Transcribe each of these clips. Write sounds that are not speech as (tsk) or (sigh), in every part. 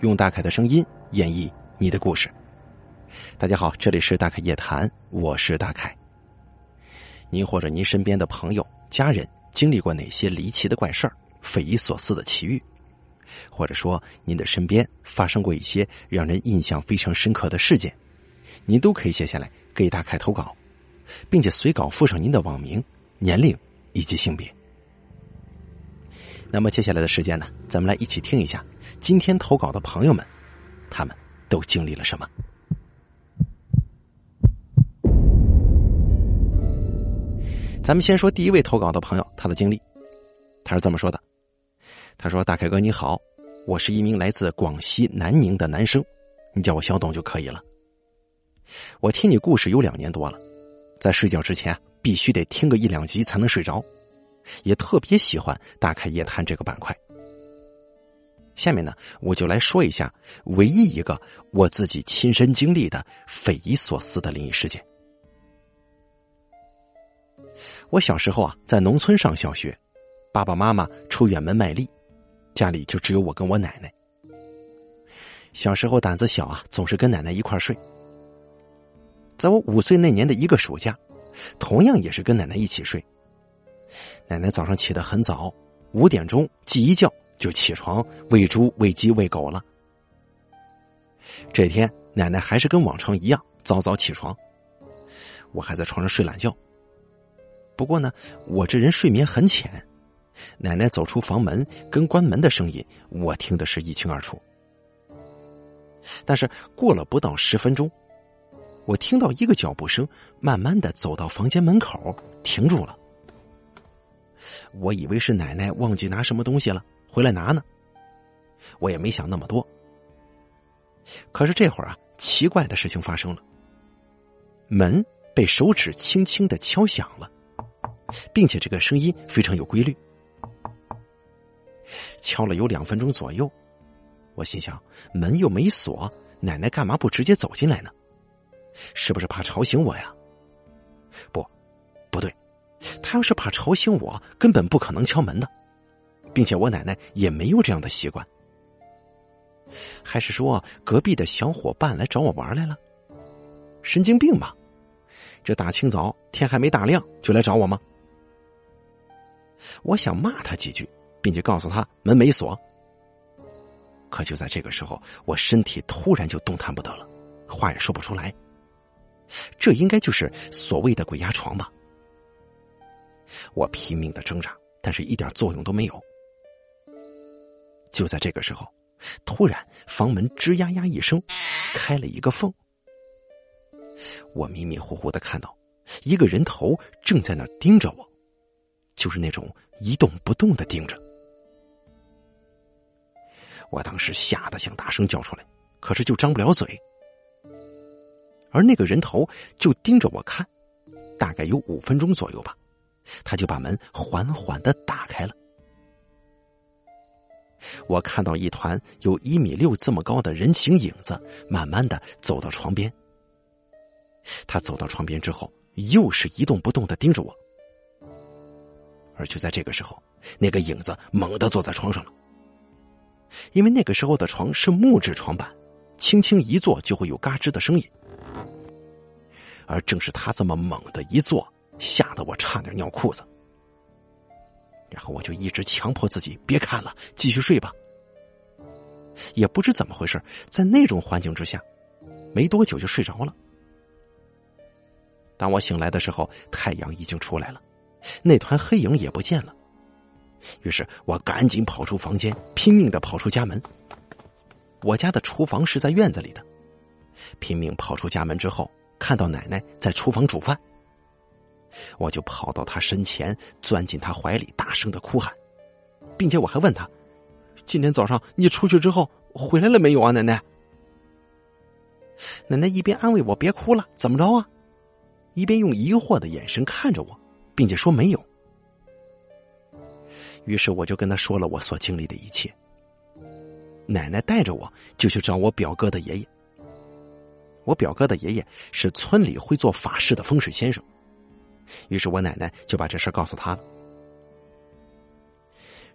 用大凯的声音演绎你的故事。大家好，这里是大凯夜谈，我是大凯。您或者您身边的朋友、家人经历过哪些离奇的怪事儿、匪夷所思的奇遇？或者说您的身边发生过一些让人印象非常深刻的事件，您都可以写下来给大凯投稿，并且随稿附上您的网名、年龄以及性别。那么接下来的时间呢，咱们来一起听一下今天投稿的朋友们，他们都经历了什么。咱们先说第一位投稿的朋友，他的经历，他是这么说的：“他说，大凯哥你好，我是一名来自广西南宁的男生，你叫我小董就可以了。我听你故事有两年多了，在睡觉之前必须得听个一两集才能睡着。”也特别喜欢打开夜探这个板块。下面呢，我就来说一下唯一一个我自己亲身经历的匪夷所思的灵异事件。我小时候啊，在农村上小学，爸爸妈妈出远门卖力，家里就只有我跟我奶奶。小时候胆子小啊，总是跟奶奶一块睡。在我五岁那年的一个暑假，同样也是跟奶奶一起睡。奶奶早上起得很早，五点钟鸡一叫就起床喂猪、喂鸡、喂狗了。这天奶奶还是跟往常一样早早起床，我还在床上睡懒觉。不过呢，我这人睡眠很浅，奶奶走出房门跟关门的声音我听的是一清二楚。但是过了不到十分钟，我听到一个脚步声慢慢的走到房间门口停住了。我以为是奶奶忘记拿什么东西了，回来拿呢。我也没想那么多。可是这会儿啊，奇怪的事情发生了。门被手指轻轻的敲响了，并且这个声音非常有规律。敲了有两分钟左右，我心想：门又没锁，奶奶干嘛不直接走进来呢？是不是怕吵醒我呀？不，他要是怕吵醒我，根本不可能敲门的，并且我奶奶也没有这样的习惯。还是说隔壁的小伙伴来找我玩来了？神经病吧！这大清早天还没大亮就来找我吗？我想骂他几句，并且告诉他门没锁。可就在这个时候，我身体突然就动弹不得了，话也说不出来。这应该就是所谓的鬼压床吧？我拼命的挣扎，但是一点作用都没有。就在这个时候，突然房门吱呀呀一声，开了一个缝。我迷迷糊糊的看到一个人头正在那盯着我，就是那种一动不动的盯着。我当时吓得想大声叫出来，可是就张不了嘴。而那个人头就盯着我看，大概有五分钟左右吧。他就把门缓缓的打开了。我看到一团有一米六这么高的人形影子，慢慢的走到床边。他走到床边之后，又是一动不动的盯着我。而就在这个时候，那个影子猛地坐在床上了。因为那个时候的床是木质床板，轻轻一坐就会有嘎吱的声音。而正是他这么猛的一坐。吓得我差点尿裤子，然后我就一直强迫自己别看了，继续睡吧。也不知怎么回事，在那种环境之下，没多久就睡着了。当我醒来的时候，太阳已经出来了，那团黑影也不见了。于是我赶紧跑出房间，拼命的跑出家门。我家的厨房是在院子里的，拼命跑出家门之后，看到奶奶在厨房煮饭。我就跑到他身前，钻进他怀里，大声的哭喊，并且我还问他：“今天早上你出去之后回来了没有啊？”奶奶，奶奶一边安慰我别哭了，怎么着啊？一边用疑惑的眼神看着我，并且说没有。于是我就跟他说了我所经历的一切。奶奶带着我就去找我表哥的爷爷。我表哥的爷爷是村里会做法事的风水先生。于是我奶奶就把这事告诉他了。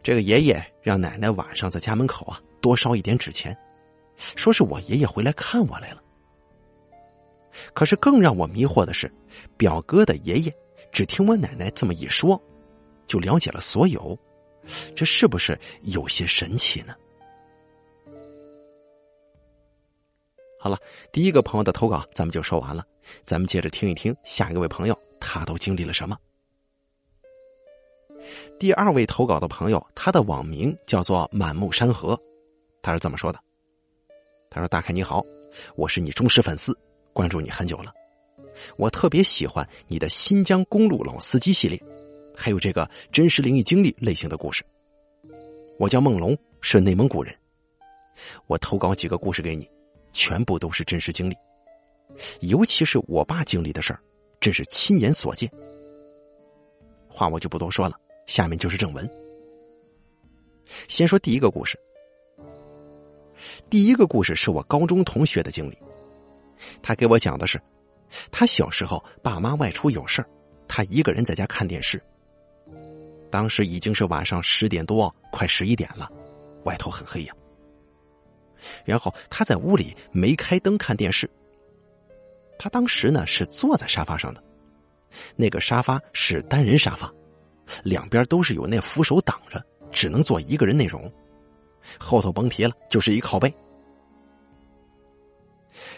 这个爷爷让奶奶晚上在家门口啊多烧一点纸钱，说是我爷爷回来看我来了。可是更让我迷惑的是，表哥的爷爷只听我奶奶这么一说，就了解了所有，这是不是有些神奇呢？好了，第一个朋友的投稿咱们就说完了，咱们接着听一听下一位朋友他都经历了什么。第二位投稿的朋友，他的网名叫做满目山河，他是这么说的：“他说大凯你好，我是你忠实粉丝。”关注你很久了，我特别喜欢你的新疆公路老司机系列，还有这个真实灵异经历类型的故事。我叫梦龙，是内蒙古人。我投稿几个故事给你，全部都是真实经历，尤其是我爸经历的事儿，真是亲眼所见。话我就不多说了，下面就是正文。先说第一个故事，第一个故事是我高中同学的经历。他给我讲的是，他小时候爸妈外出有事他一个人在家看电视。当时已经是晚上十点多，快十一点了，外头很黑呀。然后他在屋里没开灯看电视。他当时呢是坐在沙发上的，那个沙发是单人沙发，两边都是有那扶手挡着，只能坐一个人那种。后头甭提了，就是一靠背。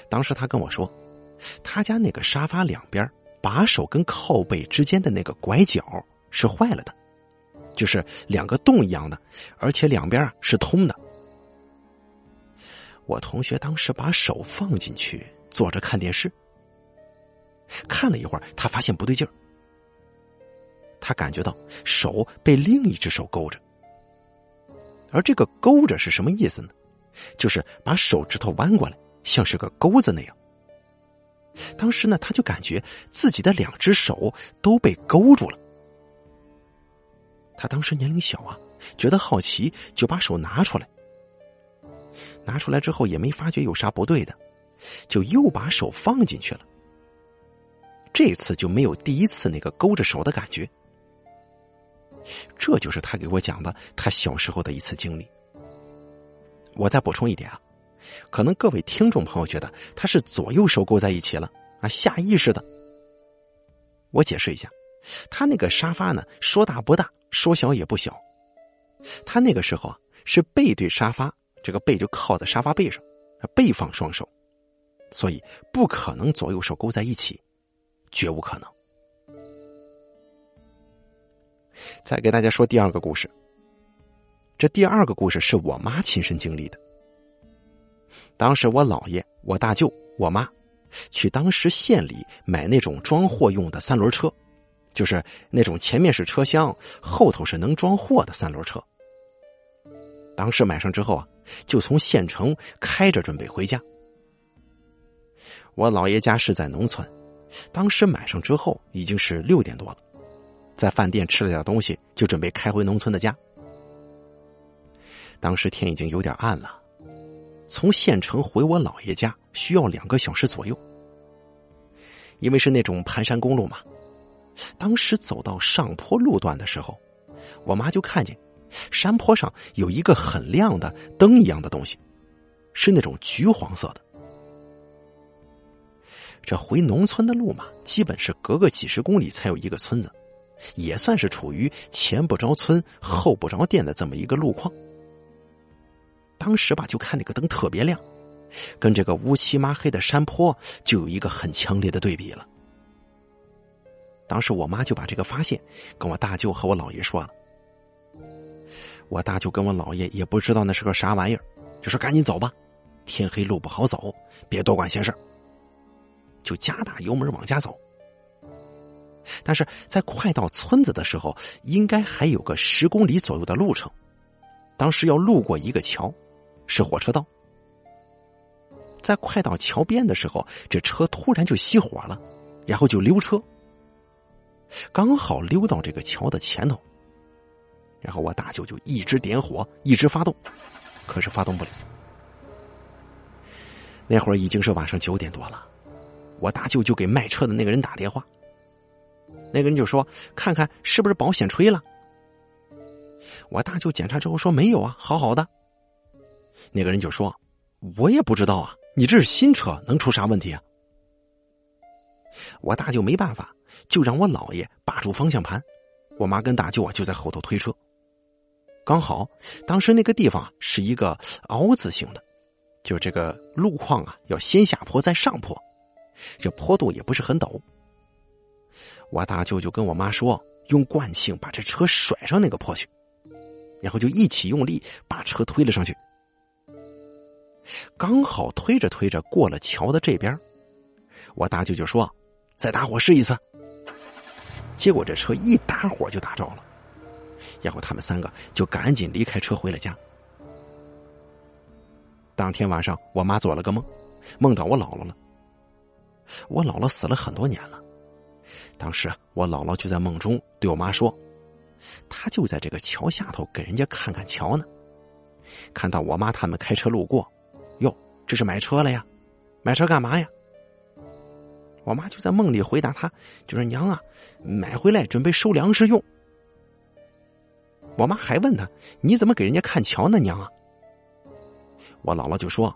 当时他跟我说，他家那个沙发两边把手跟靠背之间的那个拐角是坏了的，就是两个洞一样的，而且两边啊是通的。我同学当时把手放进去，坐着看电视，看了一会儿，他发现不对劲儿，他感觉到手被另一只手勾着，而这个勾着是什么意思呢？就是把手指头弯过来。像是个钩子那样。当时呢，他就感觉自己的两只手都被勾住了。他当时年龄小啊，觉得好奇，就把手拿出来。拿出来之后也没发觉有啥不对的，就又把手放进去了。这次就没有第一次那个勾着手的感觉。这就是他给我讲的他小时候的一次经历。我再补充一点啊。可能各位听众朋友觉得他是左右手勾在一起了啊，下意识的。我解释一下，他那个沙发呢，说大不大，说小也不小。他那个时候啊，是背对沙发，这个背就靠在沙发背上，背放双手，所以不可能左右手勾在一起，绝无可能。再给大家说第二个故事，这第二个故事是我妈亲身经历的。当时我姥爷、我大舅、我妈，去当时县里买那种装货用的三轮车，就是那种前面是车厢，后头是能装货的三轮车。当时买上之后啊，就从县城开着准备回家。我姥爷家是在农村，当时买上之后已经是六点多了，在饭店吃了点东西，就准备开回农村的家。当时天已经有点暗了。从县城回我姥爷家需要两个小时左右，因为是那种盘山公路嘛。当时走到上坡路段的时候，我妈就看见山坡上有一个很亮的灯一样的东西，是那种橘黄色的。这回农村的路嘛，基本是隔个几十公里才有一个村子，也算是处于前不着村后不着店的这么一个路况。当时吧，就看那个灯特别亮，跟这个乌漆麻黑的山坡就有一个很强烈的对比了。当时我妈就把这个发现跟我大舅和我姥爷说了，我大舅跟我姥爷也不知道那是个啥玩意儿，就说赶紧走吧，天黑路不好走，别多管闲事就加大油门往家走。但是在快到村子的时候，应该还有个十公里左右的路程，当时要路过一个桥。是火车道，在快到桥边的时候，这车突然就熄火了，然后就溜车，刚好溜到这个桥的前头。然后我大舅就一直点火，一直发动，可是发动不了。那会儿已经是晚上九点多了，我大舅就给卖车的那个人打电话，那个人就说：“看看是不是保险吹了。”我大舅检查之后说：“没有啊，好好的。”那个人就说：“我也不知道啊，你这是新车，能出啥问题啊？我大舅没办法，就让我姥爷把住方向盘，我妈跟大舅啊就在后头推车。刚好当时那个地方是一个凹字形的，就这个路况啊要先下坡再上坡，这坡度也不是很陡。我大舅就跟我妈说，用惯性把这车甩上那个坡去，然后就一起用力把车推了上去。刚好推着推着过了桥的这边，我大舅就说：“再打火试一次。”结果这车一打火就打着了，然后他们三个就赶紧离开车回了家。当天晚上，我妈做了个梦，梦到我姥姥了。我姥姥死了很多年了。当时我姥姥就在梦中对我妈说：“她就在这个桥下头给人家看看桥呢。”看到我妈他们开车路过，哟，这是买车了呀？买车干嘛呀？我妈就在梦里回答他：“就说娘啊，买回来准备收粮食用。”我妈还问他：“你怎么给人家看桥呢，娘啊？”我姥姥就说：“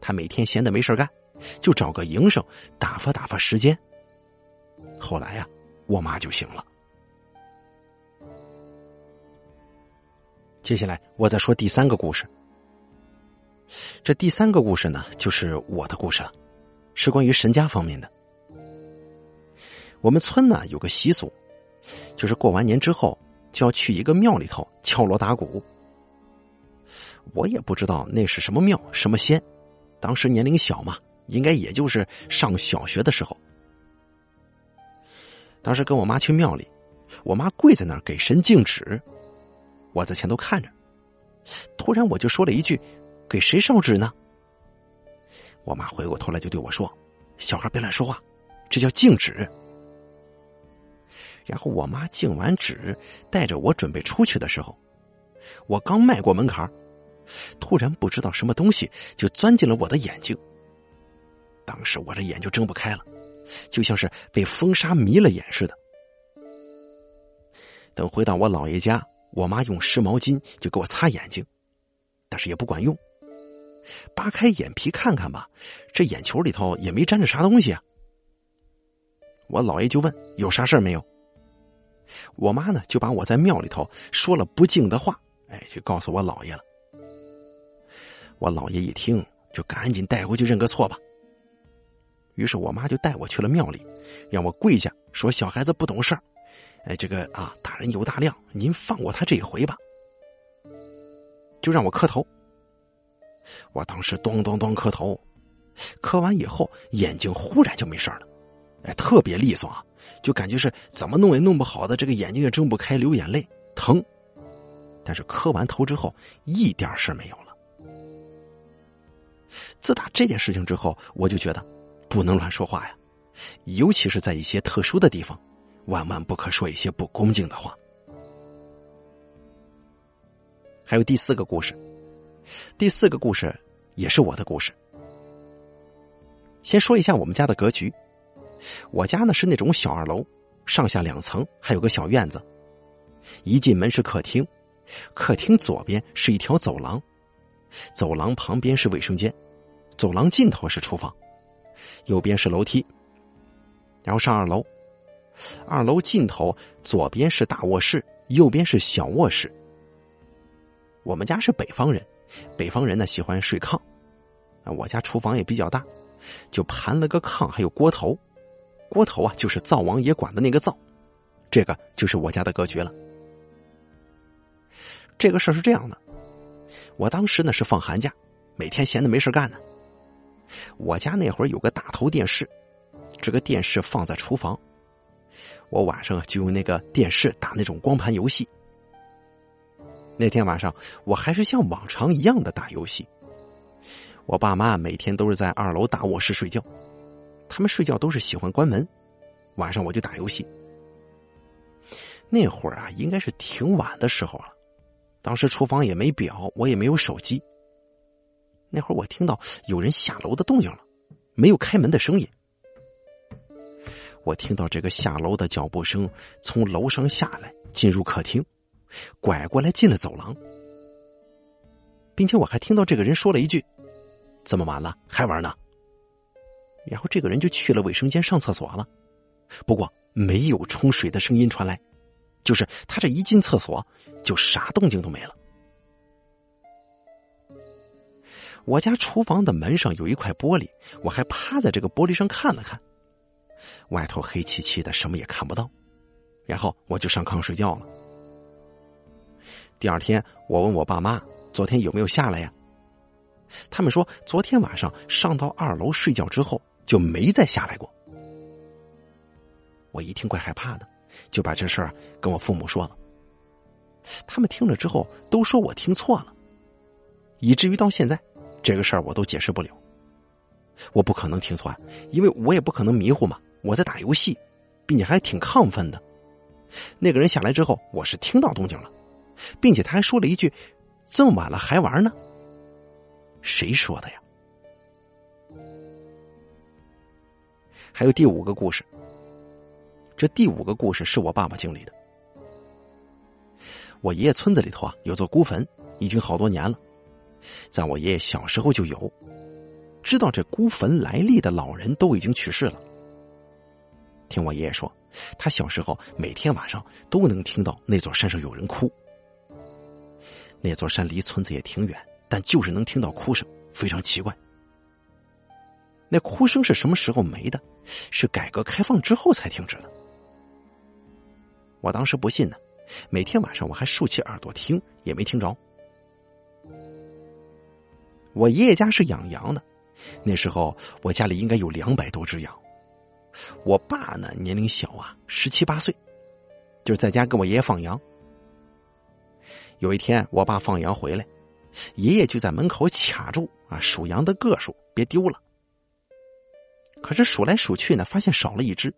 他每天闲的没事干，就找个营生打发打发时间。”后来呀，我妈就醒了。接下来我再说第三个故事。这第三个故事呢，就是我的故事了，是关于神家方面的。我们村呢有个习俗，就是过完年之后就要去一个庙里头敲锣打鼓。我也不知道那是什么庙什么仙，当时年龄小嘛，应该也就是上小学的时候。当时跟我妈去庙里，我妈跪在那儿给神敬纸，我在前头看着。突然我就说了一句：“给谁烧纸呢？”我妈回过头来就对我说：“小孩别乱说话，这叫敬纸。”然后我妈敬完纸，带着我准备出去的时候，我刚迈过门槛突然不知道什么东西就钻进了我的眼睛。当时我这眼就睁不开了。就像是被风沙迷了眼似的。等回到我姥爷家，我妈用湿毛巾就给我擦眼睛，但是也不管用。扒开眼皮看看吧，这眼球里头也没沾着啥东西啊。我姥爷就问有啥事没有。我妈呢就把我在庙里头说了不敬的话，哎，就告诉我姥爷了。我姥爷一听，就赶紧带回去认个错吧。于是我妈就带我去了庙里，让我跪下说：“小孩子不懂事儿，哎，这个啊，大人有大量，您放过他这一回吧。”就让我磕头。我当时咚咚咚磕头，磕完以后眼睛忽然就没事了，哎，特别利索啊，就感觉是怎么弄也弄不好的，这个眼睛也睁不开，流眼泪，疼。但是磕完头之后一点事没有了。自打这件事情之后，我就觉得。不能乱说话呀，尤其是在一些特殊的地方，万万不可说一些不恭敬的话。还有第四个故事，第四个故事也是我的故事。先说一下我们家的格局，我家呢是那种小二楼，上下两层，还有个小院子。一进门是客厅，客厅左边是一条走廊，走廊旁边是卫生间，走廊尽头是厨房。右边是楼梯，然后上二楼。二楼尽头左边是大卧室，右边是小卧室。我们家是北方人，北方人呢喜欢睡炕。啊，我家厨房也比较大，就盘了个炕，还有锅头。锅头啊，就是灶王爷管的那个灶。这个就是我家的格局了。这个事儿是这样的，我当时呢是放寒假，每天闲的没事干呢。我家那会儿有个大头电视，这个电视放在厨房，我晚上就用那个电视打那种光盘游戏。那天晚上我还是像往常一样的打游戏。我爸妈每天都是在二楼大卧室睡觉，他们睡觉都是喜欢关门，晚上我就打游戏。那会儿啊，应该是挺晚的时候了，当时厨房也没表，我也没有手机。那会儿我听到有人下楼的动静了，没有开门的声音。我听到这个下楼的脚步声从楼上下来，进入客厅，拐过来进了走廊，并且我还听到这个人说了一句：“这么晚了还玩呢？然后这个人就去了卫生间上厕所了，不过没有冲水的声音传来，就是他这一进厕所就啥动静都没了。我家厨房的门上有一块玻璃，我还趴在这个玻璃上看了看，外头黑漆漆的，什么也看不到。然后我就上炕睡觉了。第二天，我问我爸妈昨天有没有下来呀？他们说昨天晚上上到二楼睡觉之后就没再下来过。我一听怪害怕的，就把这事儿跟我父母说了。他们听了之后都说我听错了，以至于到现在。这个事儿我都解释不了，我不可能听错，因为我也不可能迷糊嘛。我在打游戏，并且还挺亢奋的。那个人下来之后，我是听到动静了，并且他还说了一句：“这么晚了还玩呢？”谁说的呀？还有第五个故事，这第五个故事是我爸爸经历的。我爷爷村子里头啊有座孤坟，已经好多年了。在我爷爷小时候就有，知道这孤坟来历的老人都已经去世了。听我爷爷说，他小时候每天晚上都能听到那座山上有人哭。那座山离村子也挺远，但就是能听到哭声，非常奇怪。那哭声是什么时候没的？是改革开放之后才停止的。我当时不信呢，每天晚上我还竖起耳朵听，也没听着。我爷爷家是养羊的，那时候我家里应该有两百多只羊。我爸呢年龄小啊，十七八岁，就是在家跟我爷爷放羊。有一天我爸放羊回来，爷爷就在门口卡住啊，数羊的个数，别丢了。可是数来数去呢，发现少了一只。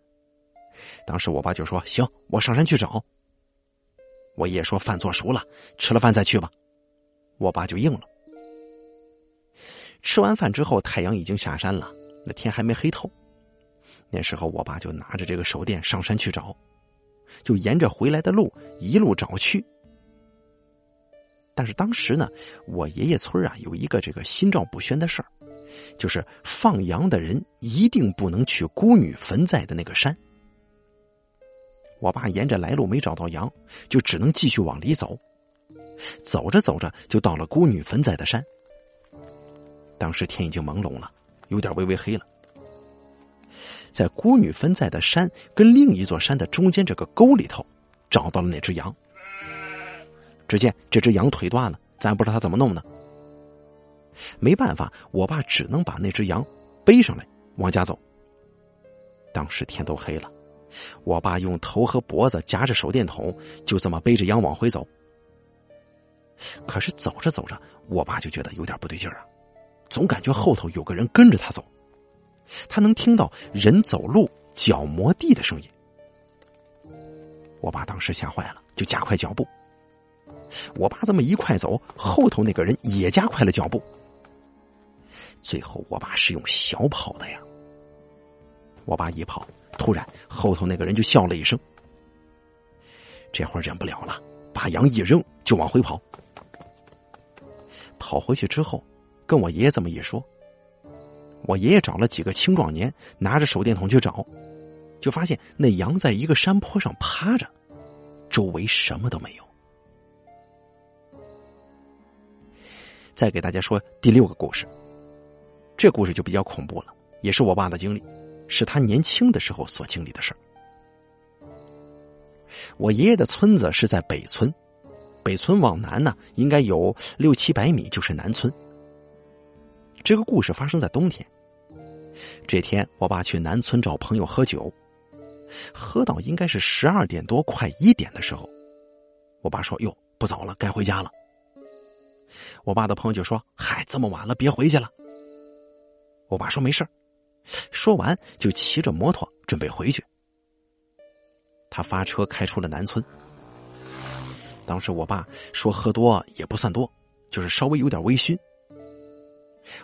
当时我爸就说：“行，我上山去找。”我爷爷说：“饭做熟了，吃了饭再去吧。”我爸就应了。吃完饭之后，太阳已经下山了，那天还没黑透。那时候，我爸就拿着这个手电上山去找，就沿着回来的路一路找去。但是当时呢，我爷爷村啊有一个这个心照不宣的事儿，就是放羊的人一定不能去孤女坟在的那个山。我爸沿着来路没找到羊，就只能继续往里走。走着走着，就到了孤女坟在的山。当时天已经朦胧了，有点微微黑了。在孤女坟在的山跟另一座山的中间这个沟里头，找到了那只羊。只见这只羊腿断了，咱不知道他怎么弄的。没办法，我爸只能把那只羊背上来往家走。当时天都黑了，我爸用头和脖子夹着手电筒，就这么背着羊往回走。可是走着走着，我爸就觉得有点不对劲儿啊。总感觉后头有个人跟着他走，他能听到人走路脚磨地的声音。我爸当时吓坏了，就加快脚步。我爸这么一快走，后头那个人也加快了脚步。最后，我爸是用小跑的呀。我爸一跑，突然后头那个人就笑了一声。这会儿忍不了了，把羊一扔就往回跑。跑回去之后。跟我爷爷这么一说，我爷爷找了几个青壮年，拿着手电筒去找，就发现那羊在一个山坡上趴着，周围什么都没有。再给大家说第六个故事，这故事就比较恐怖了，也是我爸的经历，是他年轻的时候所经历的事儿。我爷爷的村子是在北村，北村往南呢，应该有六七百米就是南村。这个故事发生在冬天。这天，我爸去南村找朋友喝酒，喝到应该是十二点多快一点的时候，我爸说：“哟，不早了，该回家了。”我爸的朋友就说：“嗨，这么晚了，别回去了。”我爸说：“没事说完就骑着摩托准备回去。他发车开出了南村。当时我爸说：“喝多也不算多，就是稍微有点微醺。”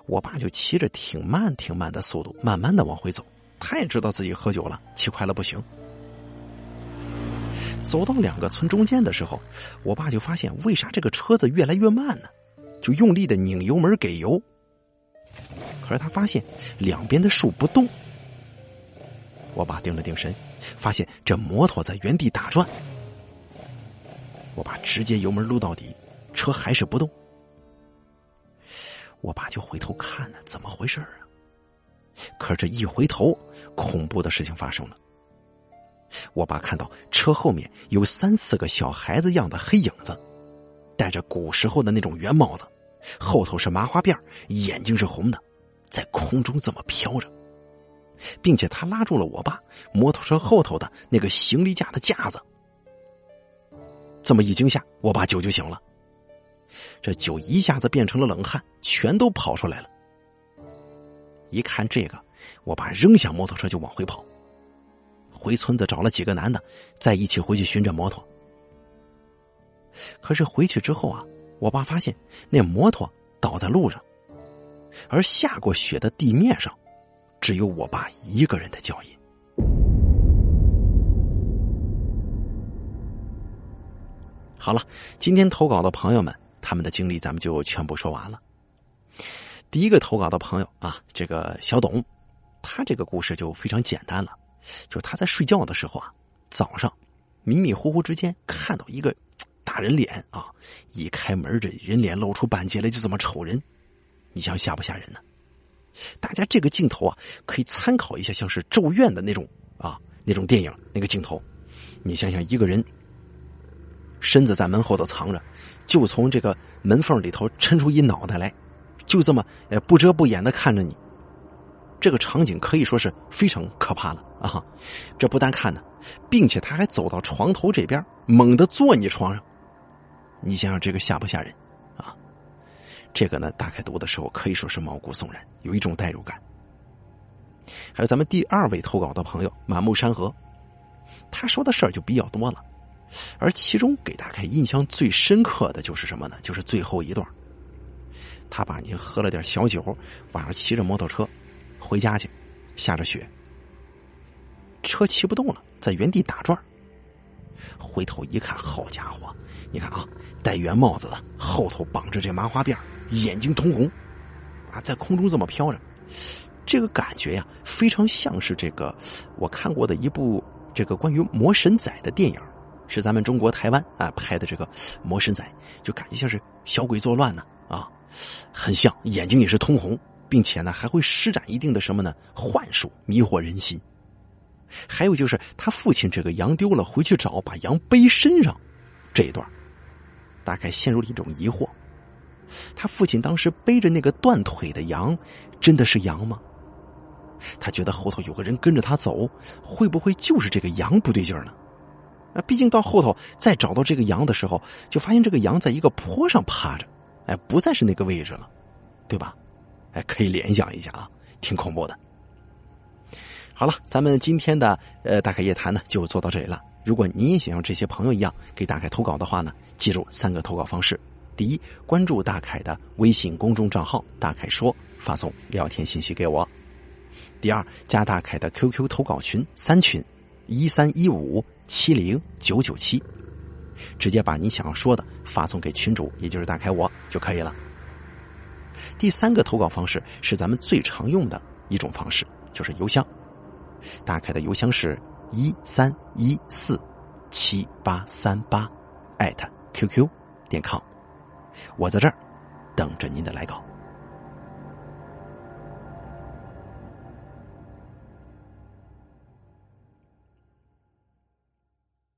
我爸就骑着挺慢、挺慢的速度，慢慢的往回走。他也知道自己喝酒了，骑快了不行。走到两个村中间的时候，我爸就发现为啥这个车子越来越慢呢？就用力的拧油门给油。可是他发现两边的树不动。我爸定了定神，发现这摩托在原地打转。我爸直接油门撸到底，车还是不动。我爸就回头看呢，怎么回事啊？可这一回头，恐怖的事情发生了。我爸看到车后面有三四个小孩子样的黑影子，戴着古时候的那种圆帽子，后头是麻花辫，眼睛是红的，在空中这么飘着。并且他拉住了我爸摩托车后头的那个行李架的架子，这么一惊吓，我爸酒就醒了。这酒一下子变成了冷汗，全都跑出来了。一看这个，我爸扔下摩托车就往回跑，回村子找了几个男的，再一起回去寻找摩托。可是回去之后啊，我爸发现那摩托倒在路上，而下过雪的地面上。只有我爸一个人的脚印。好了，今天投稿的朋友们，他们的经历咱们就全部说完了。第一个投稿的朋友啊，这个小董，他这个故事就非常简单了，就是他在睡觉的时候啊，早上迷迷糊糊之间看到一个 (tsk) 大人脸啊，一开门这人脸露出半截来，就这么瞅人，你想吓不吓人呢？大家这个镜头啊，可以参考一下，像是《咒怨》的那种啊那种电影那个镜头。你想想，一个人身子在门后头藏着，就从这个门缝里头抻出一脑袋来，就这么呃不遮不掩的看着你。这个场景可以说是非常可怕了啊！这不但看呢，并且他还走到床头这边，猛地坐你床上。你想想，这个吓不吓人？这个呢，打开读的时候可以说是毛骨悚然，有一种代入感。还有咱们第二位投稿的朋友满目山河，他说的事儿就比较多了，而其中给大家印象最深刻的就是什么呢？就是最后一段，他把你喝了点小酒，晚上骑着摩托车回家去，下着雪，车骑不动了，在原地打转回头一看，好家伙，你看啊，戴圆帽子的，后头绑着这麻花辫眼睛通红，啊，在空中这么飘着，这个感觉呀，非常像是这个我看过的一部这个关于魔神仔的电影，是咱们中国台湾啊拍的这个魔神仔，就感觉像是小鬼作乱呢啊，很像，眼睛也是通红，并且呢还会施展一定的什么呢？幻术迷惑人心，还有就是他父亲这个羊丢了回去找，把羊背身上这一段，大概陷入了一种疑惑。他父亲当时背着那个断腿的羊，真的是羊吗？他觉得后头有个人跟着他走，会不会就是这个羊不对劲儿呢？啊，毕竟到后头再找到这个羊的时候，就发现这个羊在一个坡上趴着，哎，不再是那个位置了，对吧？哎，可以联想一下啊，挺恐怖的。好了，咱们今天的呃大凯夜谈呢就做到这里了。如果你也想像这些朋友一样给大凯投稿的话呢，记住三个投稿方式。第一，关注大凯的微信公众账号“大凯说”，发送聊天信息给我。第二，加大凯的 QQ 投稿群三群，一三一五七零九九七，直接把你想要说的发送给群主，也就是大凯我就可以了。第三个投稿方式是咱们最常用的一种方式，就是邮箱。大凯的邮箱是一三一四七八三八艾特 QQ 点 com。我在这儿等着您的来稿。